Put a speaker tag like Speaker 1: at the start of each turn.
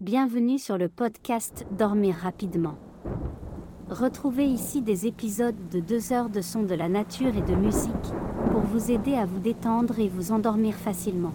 Speaker 1: Bienvenue sur le podcast Dormir rapidement. Retrouvez ici des épisodes de 2 heures de sons de la nature et de musique pour vous aider à vous détendre et vous endormir facilement.